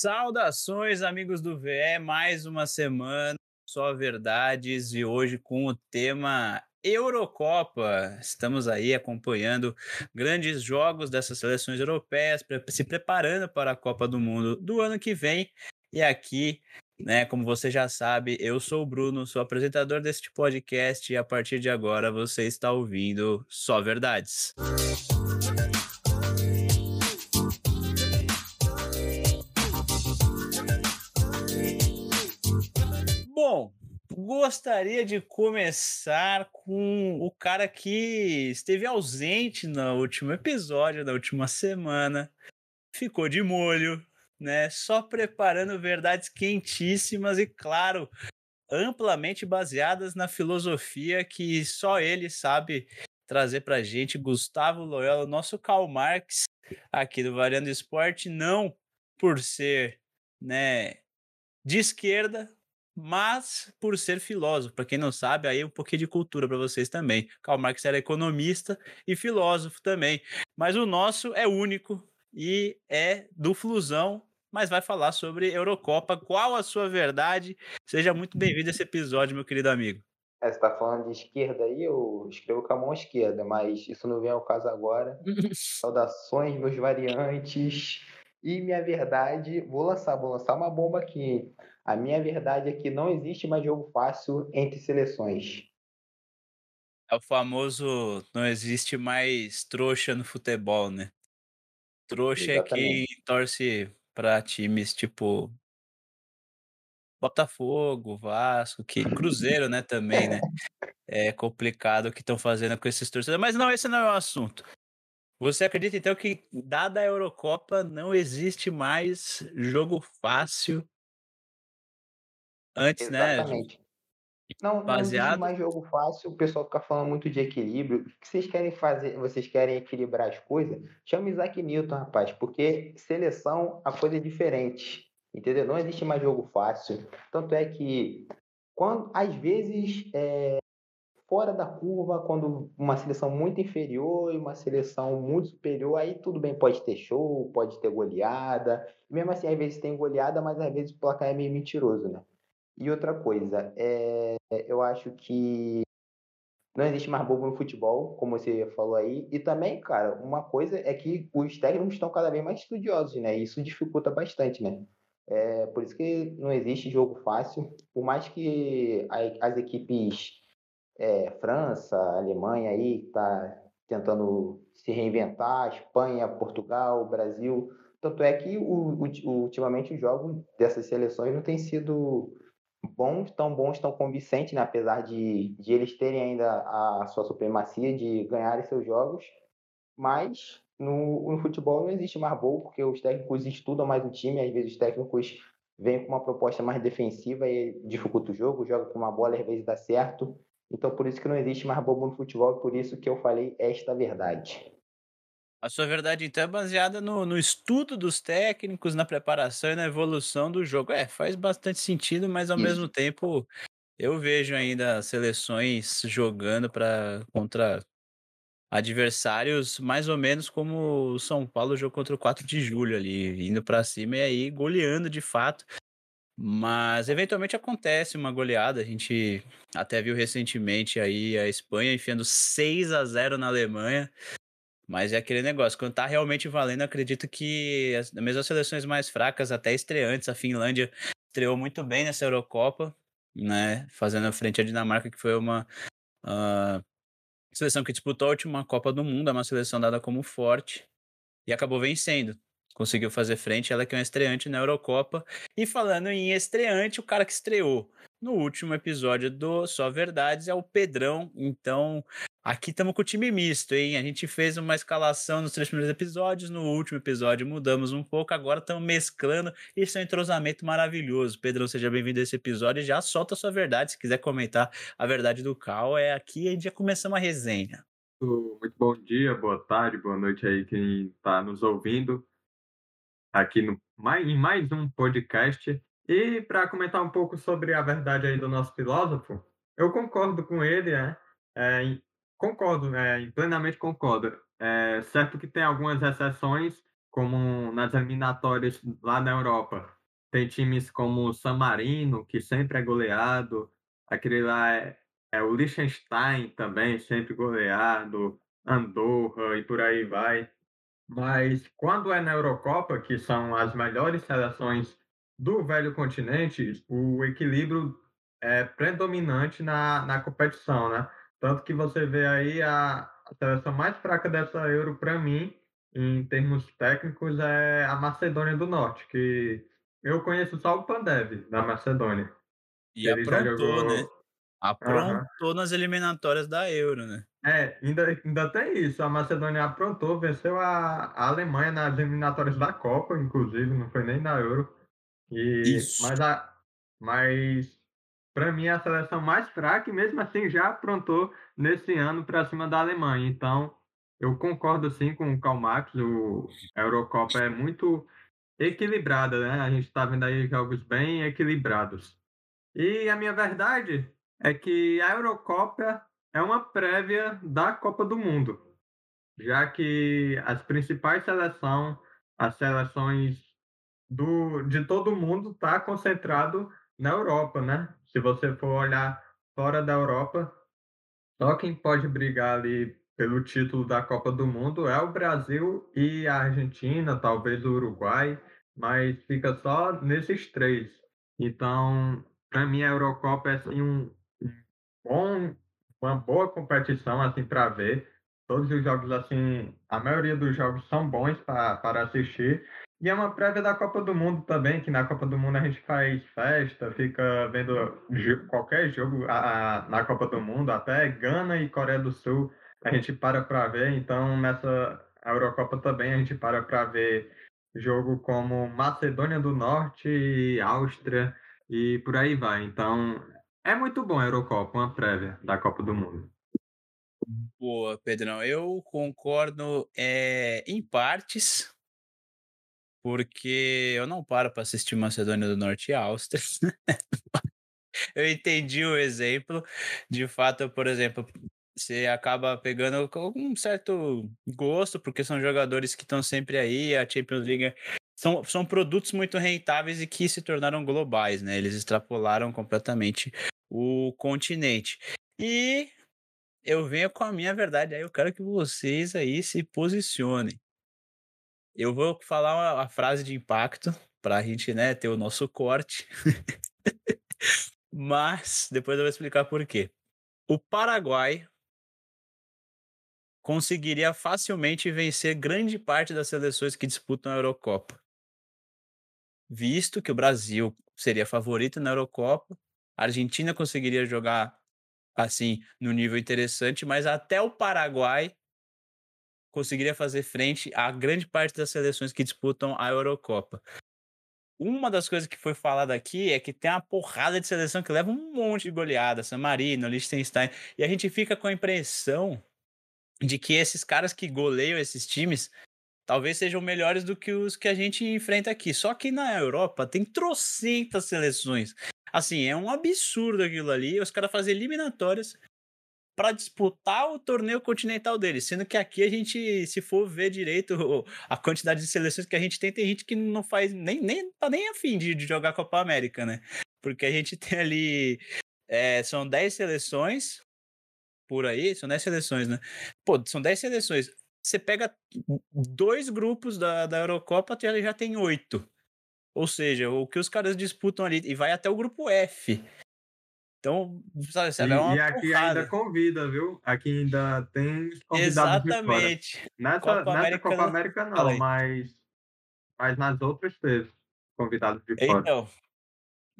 Saudações, amigos do VE, mais uma semana, só verdades, e hoje com o tema Eurocopa. Estamos aí acompanhando grandes jogos dessas seleções europeias, se preparando para a Copa do Mundo do ano que vem. E aqui, né, como você já sabe, eu sou o Bruno, sou apresentador deste podcast e a partir de agora você está ouvindo Só Verdades. Bom, gostaria de começar com o cara que esteve ausente no último episódio, da última semana, ficou de molho, né? Só preparando verdades quentíssimas e, claro, amplamente baseadas na filosofia que só ele sabe trazer pra gente, Gustavo Loyola, nosso Karl Marx aqui do Variando Esporte, não por ser, né, de esquerda, mas por ser filósofo. Para quem não sabe, aí um pouquinho de cultura para vocês também. Karl Marx era economista e filósofo também. Mas o nosso é único e é do Flusão, mas vai falar sobre Eurocopa. Qual a sua verdade? Seja muito bem-vindo a esse episódio, meu querido amigo. É, você está falando de esquerda aí, eu escrevo com a mão esquerda, mas isso não vem ao caso agora. Saudações, meus variantes. E minha verdade, vou lançar, vou lançar uma bomba aqui. A minha verdade é que não existe mais jogo fácil entre seleções. É o famoso não existe mais trouxa no futebol, né? Trouxa Exatamente. é quem torce para times tipo Botafogo, Vasco, que Cruzeiro, né, também, né? É complicado o que estão fazendo com esses torcedores, mas não, esse não é o assunto. Você acredita então que dada a Eurocopa não existe mais jogo fácil Antes, né, Exatamente. né? Não, não existe mais jogo fácil, o pessoal fica falando muito de equilíbrio. O que vocês querem fazer? Vocês querem equilibrar as coisas? Chama Isaac Newton, rapaz, porque seleção, a coisa é diferente. Entendeu? Não existe mais jogo fácil. Tanto é que, quando, às vezes, é, fora da curva, quando uma seleção muito inferior e uma seleção muito superior, aí tudo bem, pode ter show, pode ter goleada. Mesmo assim, às vezes tem goleada, mas às vezes o placar é meio mentiroso, né? E outra coisa, é, eu acho que não existe mais bobo no futebol, como você falou aí. E também, cara, uma coisa é que os técnicos estão cada vez mais estudiosos, né? E isso dificulta bastante, né? É, por isso que não existe jogo fácil. Por mais que as equipes é, França, Alemanha aí, tá tentando se reinventar, Espanha, Portugal, Brasil. Tanto é que ultimamente os jogos dessas seleções não têm sido bons, tão bons, tão convincentes, né? apesar de, de eles terem ainda a sua supremacia de ganharem seus jogos, mas no, no futebol não existe mais gol, porque os técnicos estudam mais o time, às vezes os técnicos vêm com uma proposta mais defensiva e dificulta o jogo, joga com uma bola, às vezes dá certo. Então, por isso que não existe mais bobo no futebol, por isso que eu falei esta verdade. A sua verdade, então, é baseada no, no, estudo dos técnicos, na preparação e na evolução do jogo. É, faz bastante sentido, mas ao Isso. mesmo tempo eu vejo ainda seleções jogando para contra adversários mais ou menos como o São Paulo jogou contra o 4 de julho ali, indo para cima e aí goleando de fato. Mas eventualmente acontece uma goleada. A gente até viu recentemente aí a Espanha enfiando 6 a 0 na Alemanha. Mas é aquele negócio, quando tá realmente valendo, acredito que as, mesmo as seleções mais fracas, até estreantes, a Finlândia estreou muito bem nessa Eurocopa, né? Fazendo frente à Dinamarca, que foi uma uh, seleção que disputou a última Copa do Mundo, é uma seleção dada como forte e acabou vencendo. Conseguiu fazer frente, ela que é uma estreante na Eurocopa. E falando em estreante, o cara que estreou no último episódio do Só Verdades é o Pedrão. Então, aqui estamos com o time misto, hein? A gente fez uma escalação nos três primeiros episódios, no último episódio mudamos um pouco, agora estamos mesclando. Isso é um entrosamento maravilhoso. Pedrão, seja bem-vindo a esse episódio já solta a sua verdade. Se quiser comentar a verdade do Cal, é aqui a gente já começamos a resenha. Muito bom dia, boa tarde, boa noite aí quem está nos ouvindo aqui no, em mais um podcast. E para comentar um pouco sobre a verdade aí do nosso filósofo, eu concordo com ele, né? É, concordo, é, plenamente concordo. É, certo que tem algumas exceções, como nas eliminatórias lá na Europa. Tem times como o San Marino, que sempre é goleado, aquele lá é, é o Liechtenstein também, sempre goleado, Andorra e por aí vai. Mas quando é na Eurocopa, que são as melhores seleções do velho continente, o equilíbrio é predominante na, na competição, né? Tanto que você vê aí a, a seleção mais fraca dessa Euro, para mim, em termos técnicos, é a Macedônia do Norte, que eu conheço só o Pandev, da Macedônia. E Ele aprontou, jogou... né? Aprontou uhum. nas eliminatórias da Euro, né? É, ainda, ainda tem isso. A Macedônia aprontou, venceu a, a Alemanha nas eliminatórias da Copa, inclusive, não foi nem na Euro. E, isso. Mas, a, mas para mim, a seleção mais fraca, e mesmo assim já aprontou nesse ano para cima da Alemanha. Então, eu concordo assim com o Karl Marx, o, a Eurocopa é muito equilibrada, né? A gente está vendo aí jogos bem equilibrados. E a minha verdade é que a Eurocopa é uma prévia da Copa do Mundo, já que as principais seleções, as seleções do, de todo mundo, está concentrado na Europa, né? Se você for olhar fora da Europa, só quem pode brigar ali pelo título da Copa do Mundo é o Brasil e a Argentina, talvez o Uruguai, mas fica só nesses três. Então, para mim, a Eurocopa é assim, um, bom, uma boa competição assim para ver. Todos os jogos, assim, a maioria dos jogos são bons para assistir. E é uma prévia da Copa do Mundo também, que na Copa do Mundo a gente faz festa, fica vendo qualquer jogo a, a, na Copa do Mundo, até Gana e Coreia do Sul a gente para para ver. Então nessa Eurocopa também a gente para para ver jogo como Macedônia do Norte, Áustria e por aí vai. Então é muito bom a Eurocopa, uma prévia da Copa do Mundo. Boa, Pedrão. Eu concordo é, em partes porque eu não paro para assistir Macedônia do Norte e Áustria. eu entendi o exemplo. De fato, por exemplo, você acaba pegando um certo gosto, porque são jogadores que estão sempre aí, a Champions League são, são produtos muito rentáveis e que se tornaram globais, né? Eles extrapolaram completamente o continente. E eu venho com a minha verdade, aí eu quero que vocês aí se posicionem. Eu vou falar uma, frase de impacto para a gente né, ter o nosso corte. Mas depois eu vou explicar por quê. O Paraguai conseguiria facilmente vencer grande parte das seleções que disputam a Eurocopa. Visto que o Brasil seria favorito na Eurocopa, a Argentina conseguiria jogar assim no nível interessante, mas até o Paraguai conseguiria fazer frente a grande parte das seleções que disputam a Eurocopa. Uma das coisas que foi falada aqui é que tem uma porrada de seleção que leva um monte de goleada, San Marino, Liechtenstein, e a gente fica com a impressão de que esses caras que goleiam esses times talvez sejam melhores do que os que a gente enfrenta aqui. Só que na Europa tem trocentas seleções. Assim, é um absurdo aquilo ali. Os caras fazem eliminatórias para disputar o torneio continental deles, sendo que aqui a gente, se for ver direito a quantidade de seleções que a gente tem, tem gente que não faz nem nem tá nem afim de, de jogar Copa América, né? Porque a gente tem ali é, são 10 seleções por aí, são 10 seleções, né? Pô, são 10 seleções. Você pega dois grupos da, da Eurocopa, já, já tem oito. Ou seja, o que os caras disputam ali, e vai até o grupo F. Então, sabe, sabe e, é uma e aqui porrada. ainda convida, viu? Aqui ainda tem convidados Exatamente. de fora. Nessa Copa nessa América, Copa América não, mas, mas nas outras teve convidados de fora. Então,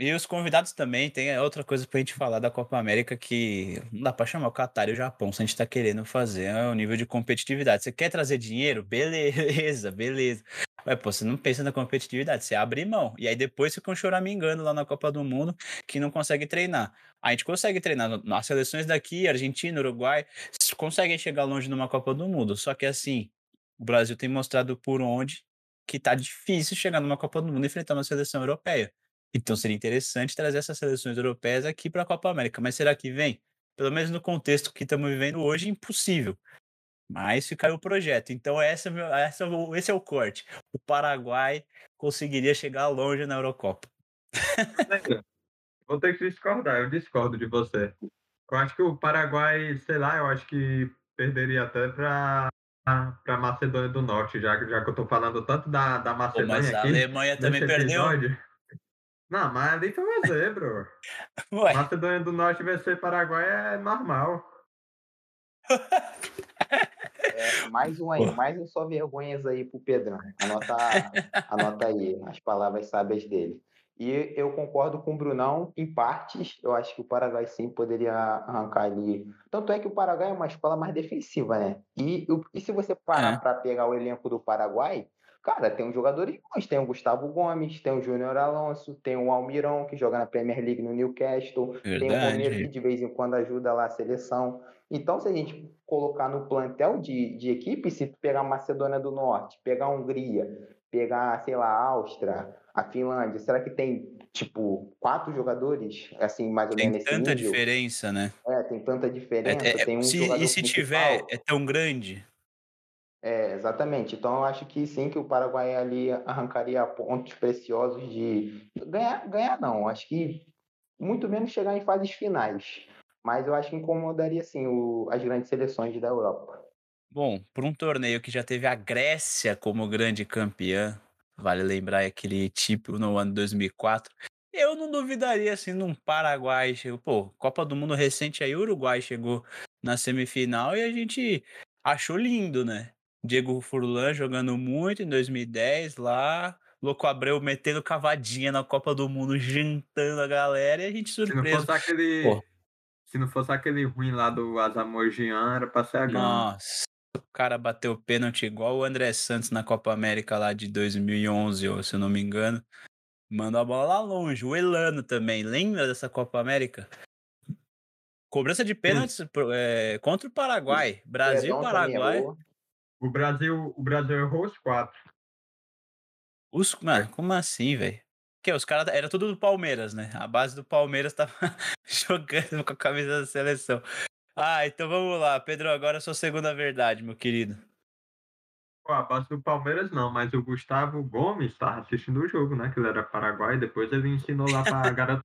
e os convidados também, tem outra coisa pra gente falar da Copa América que não dá pra chamar o Qatar e o Japão se a gente tá querendo fazer, é o nível de competitividade. Você quer trazer dinheiro? Beleza, beleza. Mas, pô, você não pensa na competitividade, você abre mão. E aí depois ficam choramingando lá na Copa do Mundo que não consegue treinar. A gente consegue treinar nas seleções daqui, Argentina, Uruguai, conseguem chegar longe numa Copa do Mundo. Só que assim, o Brasil tem mostrado por onde que tá difícil chegar numa Copa do Mundo e enfrentar uma seleção europeia. Então seria interessante trazer essas seleções europeias aqui para a Copa América. Mas será que vem? Pelo menos no contexto que estamos vivendo hoje, impossível. Mas fica aí o projeto. Então essa, essa, esse é o corte. O Paraguai conseguiria chegar longe na Eurocopa. Vou ter que discordar, eu discordo de você. Eu acho que o Paraguai, sei lá, eu acho que perderia até para para Macedônia do Norte, já, já que eu tô falando tanto da, da Macedônia Pô, mas a aqui. Alemanha também perdeu. Não, mas ali foi um exemplo. Macedônia do Norte vencer Paraguai é normal. É, mais um aí, mais um só vergonhas aí pro Pedrão. Anota, anota aí as palavras sábias dele. E eu concordo com o Brunão em partes. Eu acho que o Paraguai sim poderia arrancar ali. Tanto é que o Paraguai é uma escola mais defensiva, né? E, e se você parar é. para pegar o elenco do Paraguai, cara, tem um jogador bons. Tem o Gustavo Gomes, tem o Júnior Alonso, tem o Almirão, que joga na Premier League no Newcastle, Verdade. tem o Romero, que de vez em quando ajuda lá a seleção. Então, se a gente colocar no plantel de, de equipe, se tu pegar a Macedônia do Norte, pegar a Hungria, pegar, sei lá, a Áustria, a Finlândia, será que tem, tipo, quatro jogadores, assim, mais ou tem menos Tem tanta diferença, né? É, tem tanta diferença. É, é, tem um se, e se tiver, é tão grande? É, exatamente. Então, eu acho que sim, que o Paraguai ali arrancaria pontos preciosos de... Ganhar, ganhar não, acho que muito menos chegar em fases finais. Mas eu acho que incomodaria, sim, o, as grandes seleções da Europa. Bom, por um torneio que já teve a Grécia como grande campeã, vale lembrar aquele tipo no ano 2004, eu não duvidaria assim num Paraguai pô, Copa do Mundo recente aí, Uruguai chegou na semifinal e a gente achou lindo, né? Diego Furlan jogando muito em 2010 lá, Louco Abreu metendo cavadinha na Copa do Mundo, jantando a galera e a gente surpreso. Se não fosse aquele, pô. se não fosse aquele ruim lá do Azamogian, era pra ser a Nossa, o cara bateu pênalti igual o André Santos na Copa América lá de 2011, se eu não me engano. Mandou a bola lá longe. O Elano também. Lembra dessa Copa América? Cobrança de pênaltis é, contra o Paraguai. Brasil e Paraguai. O Brasil, o Brasil errou os quatro. Os, mano, como assim, velho? Que os caras era tudo do Palmeiras, né? A base do Palmeiras tava jogando com a camisa da seleção. Ah, então vamos lá. Pedro, agora é sua segunda verdade, meu querido. Pô, a base do Palmeiras não, mas o Gustavo Gomes estava assistindo o jogo, né? Que ele era Paraguai, depois ele ensinou lá pra garota.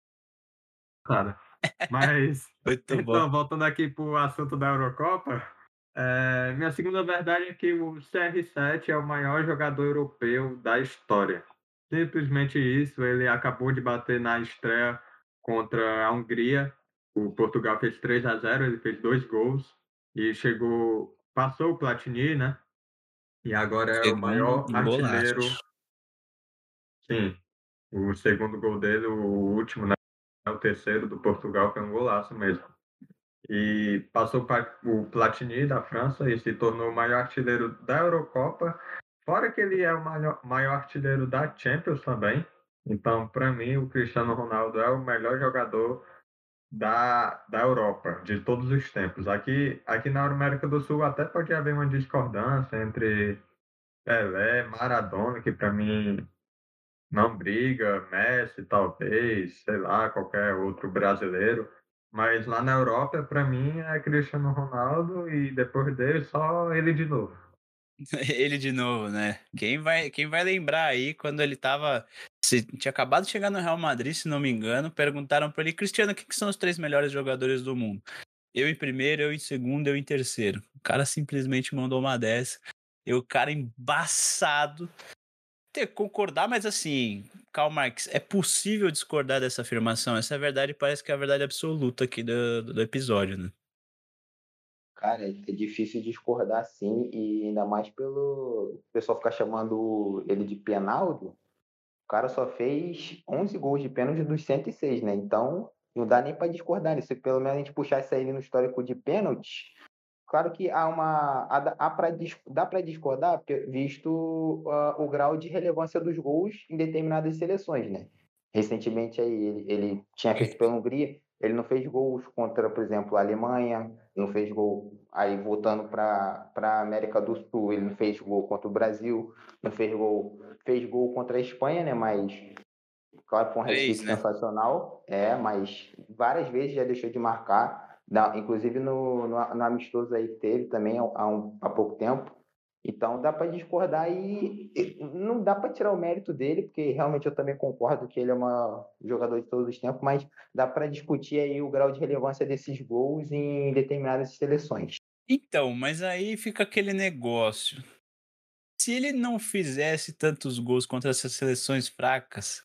Mas, Muito então, bom. voltando aqui pro assunto da Eurocopa, é, minha segunda verdade é que o CR7 é o maior jogador europeu da história. Simplesmente isso, ele acabou de bater na estreia contra a Hungria o Portugal fez 3 a 0 ele fez dois gols e chegou, passou o Platini, né? E agora é o maior artilheiro. Sim, o segundo gol dele, o último, né? O terceiro do Portugal foi um golaço mesmo. E passou o Platini da França e se tornou o maior artilheiro da Eurocopa. Fora que ele é o maior, maior artilheiro da Champions também. Então, para mim, o Cristiano Ronaldo é o melhor jogador da, da Europa, de todos os tempos. Aqui, aqui na América do Sul até pode haver uma discordância entre Pelé, Maradona, que para mim não briga, Messi talvez, sei lá, qualquer outro brasileiro. Mas lá na Europa, para mim, é Cristiano Ronaldo e depois dele só ele de novo. Ele de novo, né? Quem vai, quem vai lembrar aí quando ele tava. Se, tinha acabado de chegar no Real Madrid, se não me engano, perguntaram para ele, Cristiano, quem que são os três melhores jogadores do mundo? Eu em primeiro, eu em segundo, eu em terceiro. O cara simplesmente mandou uma dessa. E o cara embaçado. Ter concordar, mas assim, Karl Marx, é possível discordar dessa afirmação? Essa é verdade, parece que é a verdade absoluta aqui do, do episódio, né? Cara, é difícil discordar sim, e ainda mais pelo o pessoal ficar chamando ele de Penaldo. O cara só fez 11 gols de pênalti dos 106, né? Então, não dá nem para discordar. Se pelo menos a gente puxasse ele no histórico de pênaltis, claro que há uma há, pra, dá para discordar visto uh, o grau de relevância dos gols em determinadas seleções, né? Recentemente aí ele, ele tinha feito pela Hungria, ele não fez gols contra, por exemplo, a Alemanha, não fez gol. Aí, voltando para a América do Sul, ele não fez gol contra o Brasil, não fez gol. Fez gol contra a Espanha, né? Mas, claro, foi um hat né? sensacional. É, mas várias vezes já deixou de marcar. Inclusive no, no, no, amistoso aí que teve também há, um, há pouco tempo. Então dá para discordar e, e não dá para tirar o mérito dele, porque realmente eu também concordo que ele é um jogador de todos os tempos, mas dá para discutir aí o grau de relevância desses gols em determinadas seleções. Então, mas aí fica aquele negócio. Se ele não fizesse tantos gols contra essas seleções fracas,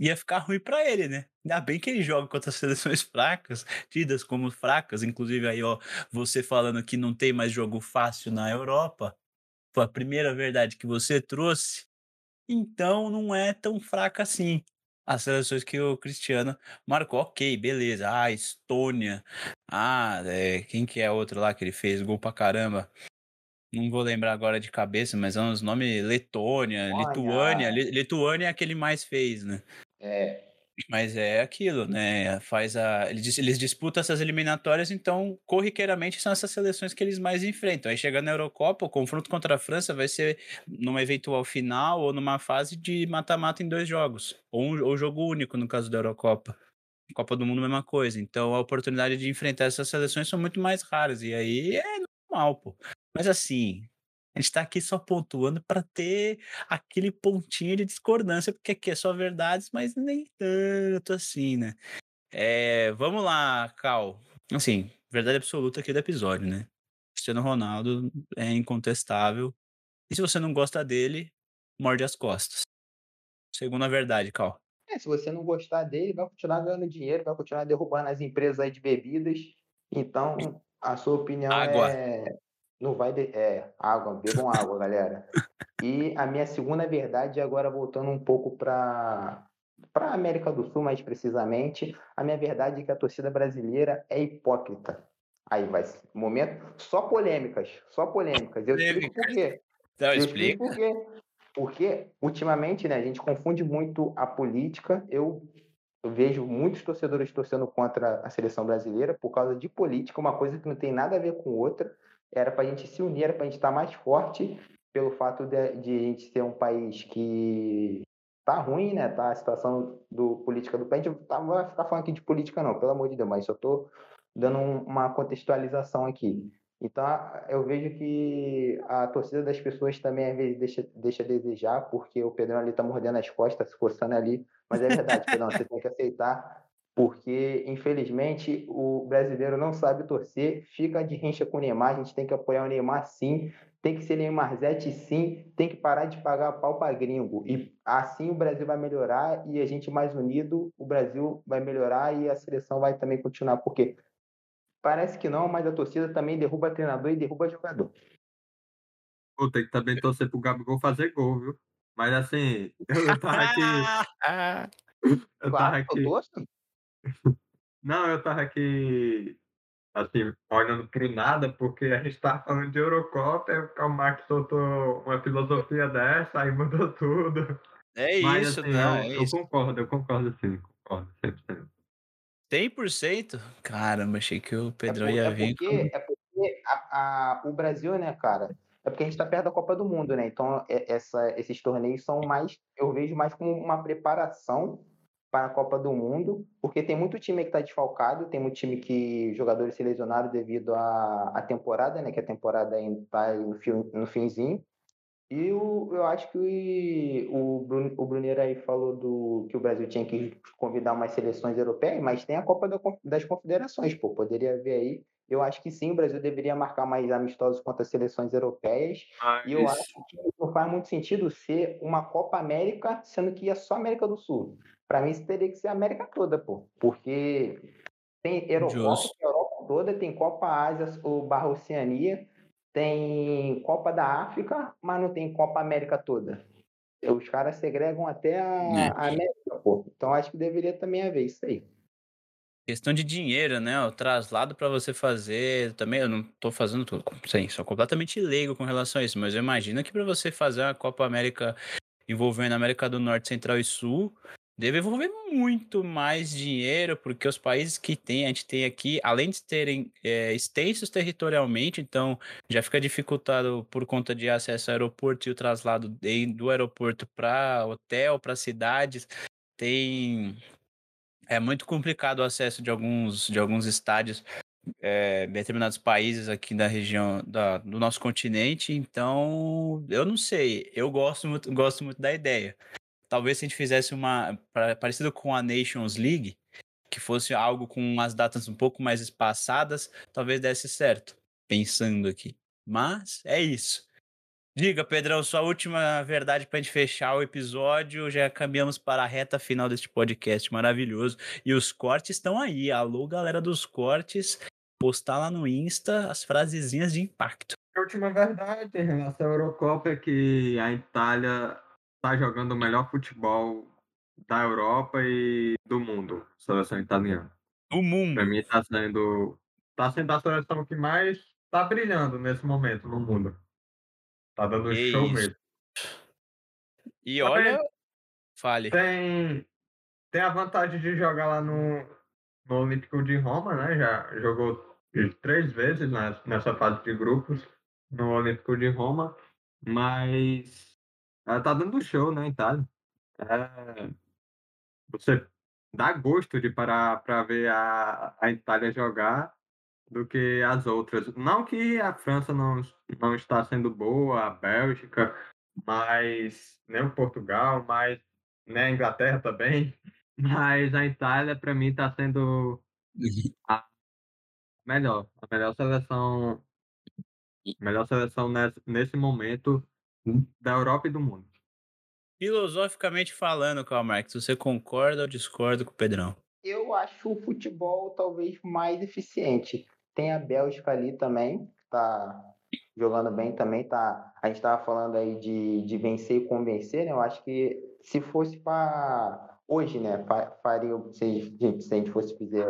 ia ficar ruim para ele, né? Ainda bem que ele joga contra seleções fracas, tidas como fracas, inclusive aí, ó, você falando que não tem mais jogo fácil na Europa, foi a primeira verdade que você trouxe, então não é tão fraca assim. As seleções que o Cristiano marcou, ok, beleza. Ah, Estônia. Ah, é, quem que é outro lá que ele fez gol pra caramba? não vou lembrar agora de cabeça, mas é uns nomes Letônia, Lituânia. Lituânia é aquele mais fez, né? É. Mas é aquilo, né? Faz a. Eles, disputam essas eliminatórias, então, corriqueiramente, são essas seleções que eles mais enfrentam. Aí chegando na Eurocopa, o confronto contra a França vai ser numa eventual final ou numa fase de mata-mata em dois jogos. Ou, um, ou jogo único, no caso da Eurocopa. Copa do Mundo, mesma coisa. Então, a oportunidade de enfrentar essas seleções são muito mais raras. E aí é normal, pô. Mas assim, a gente tá aqui só pontuando para ter aquele pontinho de discordância, porque aqui é só verdades, mas nem tanto assim, né? É, vamos lá, Cal. Assim, verdade absoluta aqui do episódio, né? Cristiano Ronaldo é incontestável. E se você não gosta dele, morde as costas. Segundo a verdade, Cal. É, se você não gostar dele, vai continuar ganhando dinheiro, vai continuar derrubando as empresas aí de bebidas. Então, a sua opinião Água. é não vai. De... É, água, bebam água, galera. E a minha segunda verdade, agora voltando um pouco para para a América do Sul, mais precisamente, a minha verdade é que a torcida brasileira é hipócrita. Aí vai, momento, só polêmicas, só polêmicas. Eu explico por quê. Então, Eu explico por quê. Porque, ultimamente, né, a gente confunde muito a política. Eu, eu vejo muitos torcedores torcendo contra a seleção brasileira por causa de política, uma coisa que não tem nada a ver com outra era para a gente se unir, era para a gente estar tá mais forte pelo fato de, de, a gente ser um país que tá ruim, né? Tá a situação do política do país. Tá, não vai ficar falando aqui de política não, pelo amor de Deus, mas só tô dando uma contextualização aqui. Então, eu vejo que a torcida das pessoas também às vezes deixa, deixa a desejar, porque o Pedrão ali tá mordendo as costas, se coçando ali. Mas é verdade, Pedrão, você tem que aceitar porque infelizmente o brasileiro não sabe torcer, fica de rincha com o Neymar, a gente tem que apoiar o Neymar sim, tem que ser Neymar Zete sim, tem que parar de pagar pau para gringo. E assim o Brasil vai melhorar e a gente mais unido, o Brasil vai melhorar e a seleção vai também continuar, porque parece que não, mas a torcida também derruba treinador e derruba jogador. Pô, tem que também torcer pro Gabigol fazer gol, viu? Mas assim, eu tava aqui. eu tava aqui. Não, eu tava aqui, assim, olhando pro nada, porque a gente tava falando de Eurocopa, o Karl Marx soltou uma filosofia dessa, aí mudou tudo. É Mas, isso, assim, não, eu, é eu concordo, eu concordo sim, concordo 100%. 100%? Caramba, achei que o Pedrão é por, ia é vir. Porque, com... É porque a, a, o Brasil, né, cara, é porque a gente está perto da Copa do Mundo, né? Então, é, essa, esses torneios são mais, eu vejo mais como uma preparação para a Copa do Mundo, porque tem muito time que está desfalcado, tem muito time que jogadores se lesionaram devido à, à temporada, né? Que a temporada ainda está no, no finzinho. E o, eu acho que o, Bruno, o Bruneiro aí falou do que o Brasil tinha que convidar umas seleções europeias, mas tem a Copa da, das Confederações, pô, poderia ver aí. Eu acho que sim, o Brasil deveria marcar mais amistosos contra as seleções europeias. Ah, e eu isso. acho que não faz muito sentido ser uma Copa América, sendo que é só América do Sul. Para mim, isso teria que ser a América toda, pô. Porque tem Eurocopa, tem Europa toda, tem Copa Ásia ou Barra Oceania, tem Copa da África, mas não tem Copa América toda. Os caras segregam até a, é. a América, pô. Então acho que deveria também haver isso aí. Questão de dinheiro, né? O traslado para você fazer. Também eu não tô fazendo tudo. Sim, sou completamente leigo com relação a isso. Mas eu imagino que para você fazer uma Copa América envolvendo América do Norte, Central e Sul, deve envolver muito mais dinheiro, porque os países que tem, a gente tem aqui, além de terem é, extensos territorialmente, então já fica dificultado por conta de acesso ao aeroporto e o traslado do aeroporto para hotel, para cidades. Tem é muito complicado o acesso de alguns, de alguns estádios é, determinados países aqui da região da, do nosso continente, então eu não sei. Eu gosto muito, gosto muito da ideia. Talvez se a gente fizesse uma parecido com a Nations League, que fosse algo com as datas um pouco mais espaçadas, talvez desse certo. Pensando aqui. Mas é isso. Diga, Pedrão, sua última verdade para a gente fechar o episódio. Já caminhamos para a reta final deste podcast maravilhoso. E os cortes estão aí. Alô, galera dos cortes postar lá no Insta as frasezinhas de impacto. A última verdade em relação à Eurocopa é que a Itália está jogando o melhor futebol da Europa e do mundo, seleção italiana. O mundo. Para mim está sendo tá sendo a seleção que mais está brilhando nesse momento no mundo. Tá dando que show isso. mesmo. E olha, fale. Tem tem a vantagem de jogar lá no no Olímpico de Roma, né? Já jogou três vezes nessa fase de grupos no Olímpico de Roma, mas ela tá dando show, né, Itália? É, você dá gosto de parar para ver a, a Itália jogar do que as outras. Não que a França não, não está sendo boa, a Bélgica, mas nem o Portugal, mas nem a Inglaterra também. Mas a Itália, para mim, está sendo a melhor. A melhor seleção. Melhor seleção nesse, nesse momento da Europa e do mundo. Filosoficamente falando, Karl Marx, você concorda ou discorda com o Pedrão? Eu acho o futebol talvez mais eficiente. Tem a Bélgica ali também, que tá jogando bem também, tá. A gente estava falando aí de, de vencer e convencer, né? Eu acho que se fosse para hoje, né, faria se, se a gente fosse fazer,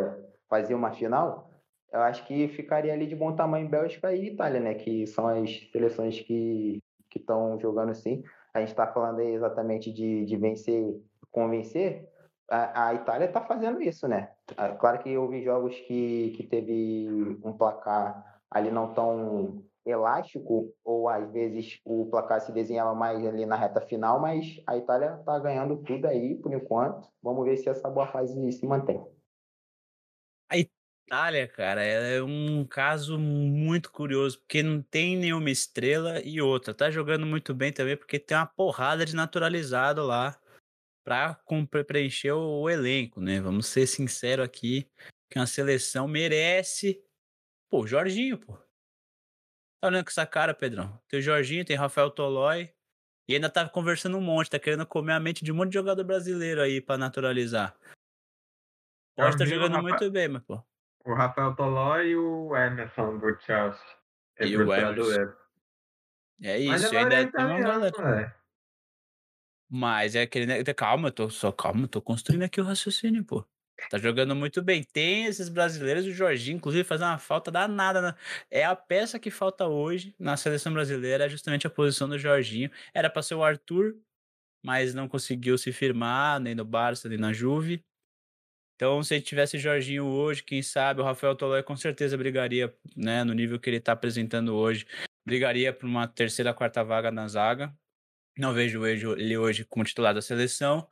fazer uma final, eu acho que ficaria ali de bom tamanho Bélgica e Itália, né? Que são as seleções que estão jogando assim. A gente está falando exatamente de, de vencer, convencer. A, a Itália está fazendo isso, né? Ah, claro que houve jogos que, que teve um placar ali não tão elástico, ou às vezes o placar se desenhava mais ali na reta final, mas a Itália está ganhando tudo aí por enquanto. Vamos ver se essa boa fase se mantém. Itália, cara, é um caso muito curioso, porque não tem nenhuma estrela e outra. Tá jogando muito bem também, porque tem uma porrada de naturalizado lá para preencher o, elenco, né? Vamos ser sinceros aqui, que uma seleção merece. Pô, Jorginho, pô. Tá olhando com essa cara, Pedrão? Tem o Jorginho, tem Rafael Tolói. E ainda tá conversando um monte, tá querendo comer a mente de um monte de jogador brasileiro aí para naturalizar. Pode estar tá jogando muito bem, mas pô o Rafael Toló e o Emerson do Chelsea. E o Emerson. É isso, ainda tem uma galera. Mas é aquele. Calma, eu tô só calma, tô construindo aqui o raciocínio, pô. Tá jogando muito bem. Tem esses brasileiros, o Jorginho, inclusive, faz uma falta danada. Né? É a peça que falta hoje na seleção brasileira, é justamente a posição do Jorginho. Era para ser o Arthur, mas não conseguiu se firmar, nem no Barça, nem na Juve. Então, se tivesse Jorginho hoje, quem sabe o Rafael Tolói com certeza brigaria, né, no nível que ele está apresentando hoje, brigaria por uma terceira, quarta vaga na zaga. Não vejo ele hoje como titular da seleção,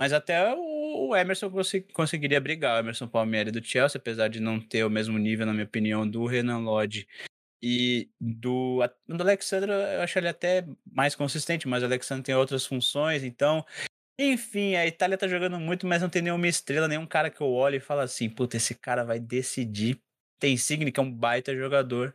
mas até o Emerson conseguiria brigar. O Emerson Palmieri do Chelsea, apesar de não ter o mesmo nível, na minha opinião, do Renan Lodge e do, do Alexandre, eu acho ele até mais consistente, mas o Alexandre tem outras funções, então enfim, a Itália tá jogando muito, mas não tem nenhuma estrela, nenhum cara que eu olho e falo assim, puta, esse cara vai decidir. Tem Signe, que é um baita jogador.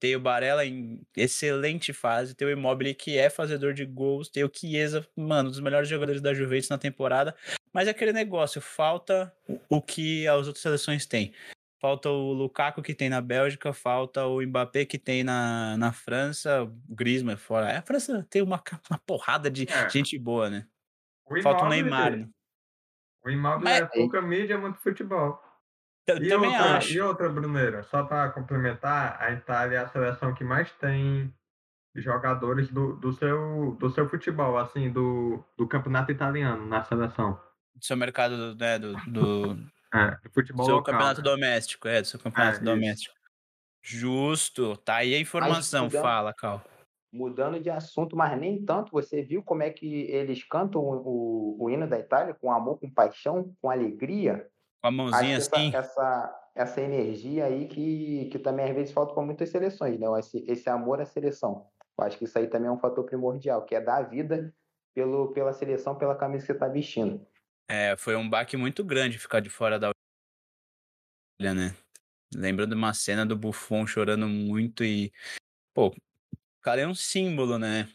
Tem o Barella em excelente fase. Tem o Immobile, que é fazedor de gols. Tem o Chiesa, mano, um dos melhores jogadores da Juventus na temporada. Mas é aquele negócio, falta o que as outras seleções têm. Falta o Lukaku que tem na Bélgica, falta o Mbappé que tem na, na França, o Griezmann fora. A França tem uma, uma porrada de é. gente boa, né? O Falta o Neymar. Né? O Immobile é pouca mídia, é muito futebol. Eu e também outra, acho. E outra, Bruneira, só para complementar, a Itália é a seleção que mais tem jogadores do, do, seu, do seu futebol, assim, do, do campeonato italiano na seleção. Do seu mercado, né, do... do... É, do futebol do seu local, campeonato né? doméstico, é, do seu campeonato é, doméstico. Isso. Justo, tá aí a informação, fala, Cal mudando de assunto, mas nem tanto, você viu como é que eles cantam o, o, o hino da Itália com amor, com paixão, com alegria? Com a mãozinha Acho assim. Essa, essa, essa energia aí que, que também às vezes falta para muitas seleções, né? Esse, esse amor à seleção. Eu acho que isso aí também é um fator primordial, que é dar vida pelo, pela seleção, pela camisa que você está vestindo. É, foi um baque muito grande ficar de fora da né? Lembro de uma cena do Buffon chorando muito e pô, cara é um símbolo, né?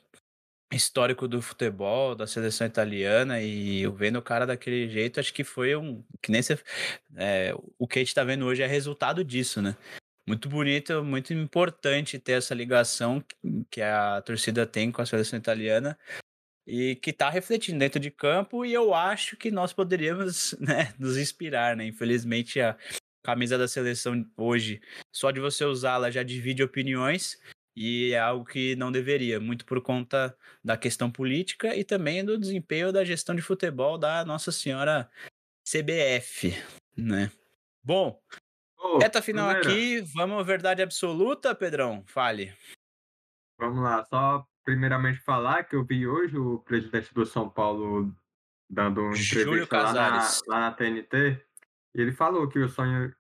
Histórico do futebol, da seleção italiana e eu vendo o cara daquele jeito, acho que foi um que nem você, é, o que a gente tá vendo hoje é resultado disso, né? Muito bonito, muito importante ter essa ligação que a torcida tem com a seleção italiana e que está refletindo dentro de campo e eu acho que nós poderíamos né, nos inspirar, né? Infelizmente a camisa da seleção hoje, só de você usá-la já divide opiniões e é algo que não deveria, muito por conta da questão política e também do desempenho da gestão de futebol da Nossa Senhora CBF, né? Bom, oh, reta final aqui, vamos verdade absoluta, Pedrão? Fale. Vamos lá, só primeiramente falar que eu vi hoje o presidente do São Paulo dando uma entrevista lá na, lá na TNT. E ele falou que o sonho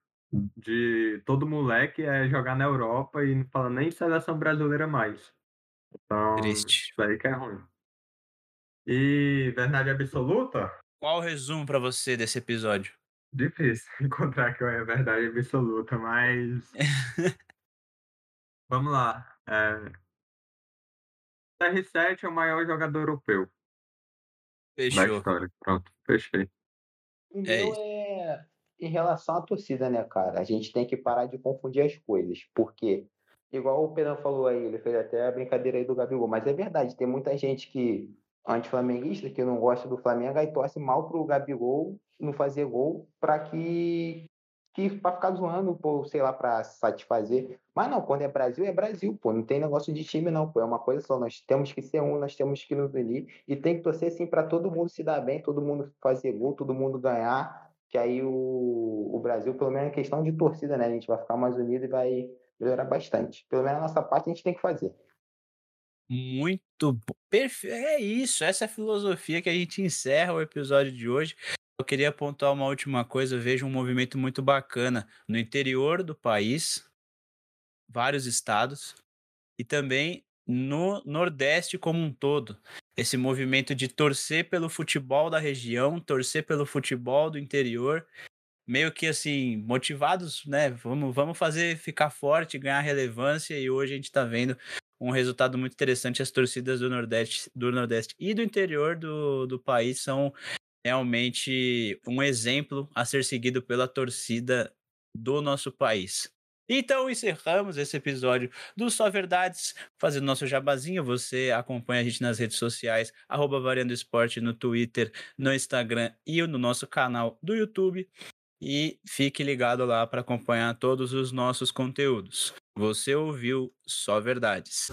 de todo moleque é jogar na Europa e não fala nem seleção brasileira mais. Então, Triste. isso aí que é ruim. E verdade absoluta? Qual o resumo para você desse episódio? Difícil encontrar que é verdade absoluta, mas. Vamos lá. É... CR7 é o maior jogador europeu. Fechou. Da história. Pronto, fechei. O é meu é em relação à torcida, né, cara? A gente tem que parar de confundir as coisas, porque, igual o Pedro falou aí, ele fez até a brincadeira aí do Gabigol, mas é verdade, tem muita gente que, anti-flamenguista, que não gosta do Flamengo, e torce mal pro Gabigol não fazer gol para que que para ficar zoando, pô, sei lá, para satisfazer. Mas não, quando é Brasil, é Brasil, pô. Não tem negócio de time, não, pô. É uma coisa só. Nós temos que ser um, nós temos que nos unir. E tem que torcer, assim, para todo mundo se dar bem, todo mundo fazer gol, todo mundo ganhar. Que aí o, o Brasil, pelo menos, é questão de torcida, né? A gente vai ficar mais unido e vai melhorar bastante. Pelo menos a nossa parte a gente tem que fazer. Muito perfeito. É isso, essa é a filosofia que a gente encerra o episódio de hoje. Eu queria apontar uma última coisa. Eu vejo um movimento muito bacana no interior do país, vários estados, e também no Nordeste como um todo. Esse movimento de torcer pelo futebol da região, torcer pelo futebol do interior, meio que assim, motivados, né? Vamos, vamos fazer ficar forte, ganhar relevância, e hoje a gente está vendo um resultado muito interessante. As torcidas do Nordeste, do Nordeste e do interior do, do país são realmente um exemplo a ser seguido pela torcida do nosso país. Então encerramos esse episódio do Só Verdades, fazendo nosso jabazinho. Você acompanha a gente nas redes sociais, arroba Variando Esporte no Twitter, no Instagram e no nosso canal do YouTube. E fique ligado lá para acompanhar todos os nossos conteúdos. Você ouviu Só Verdades.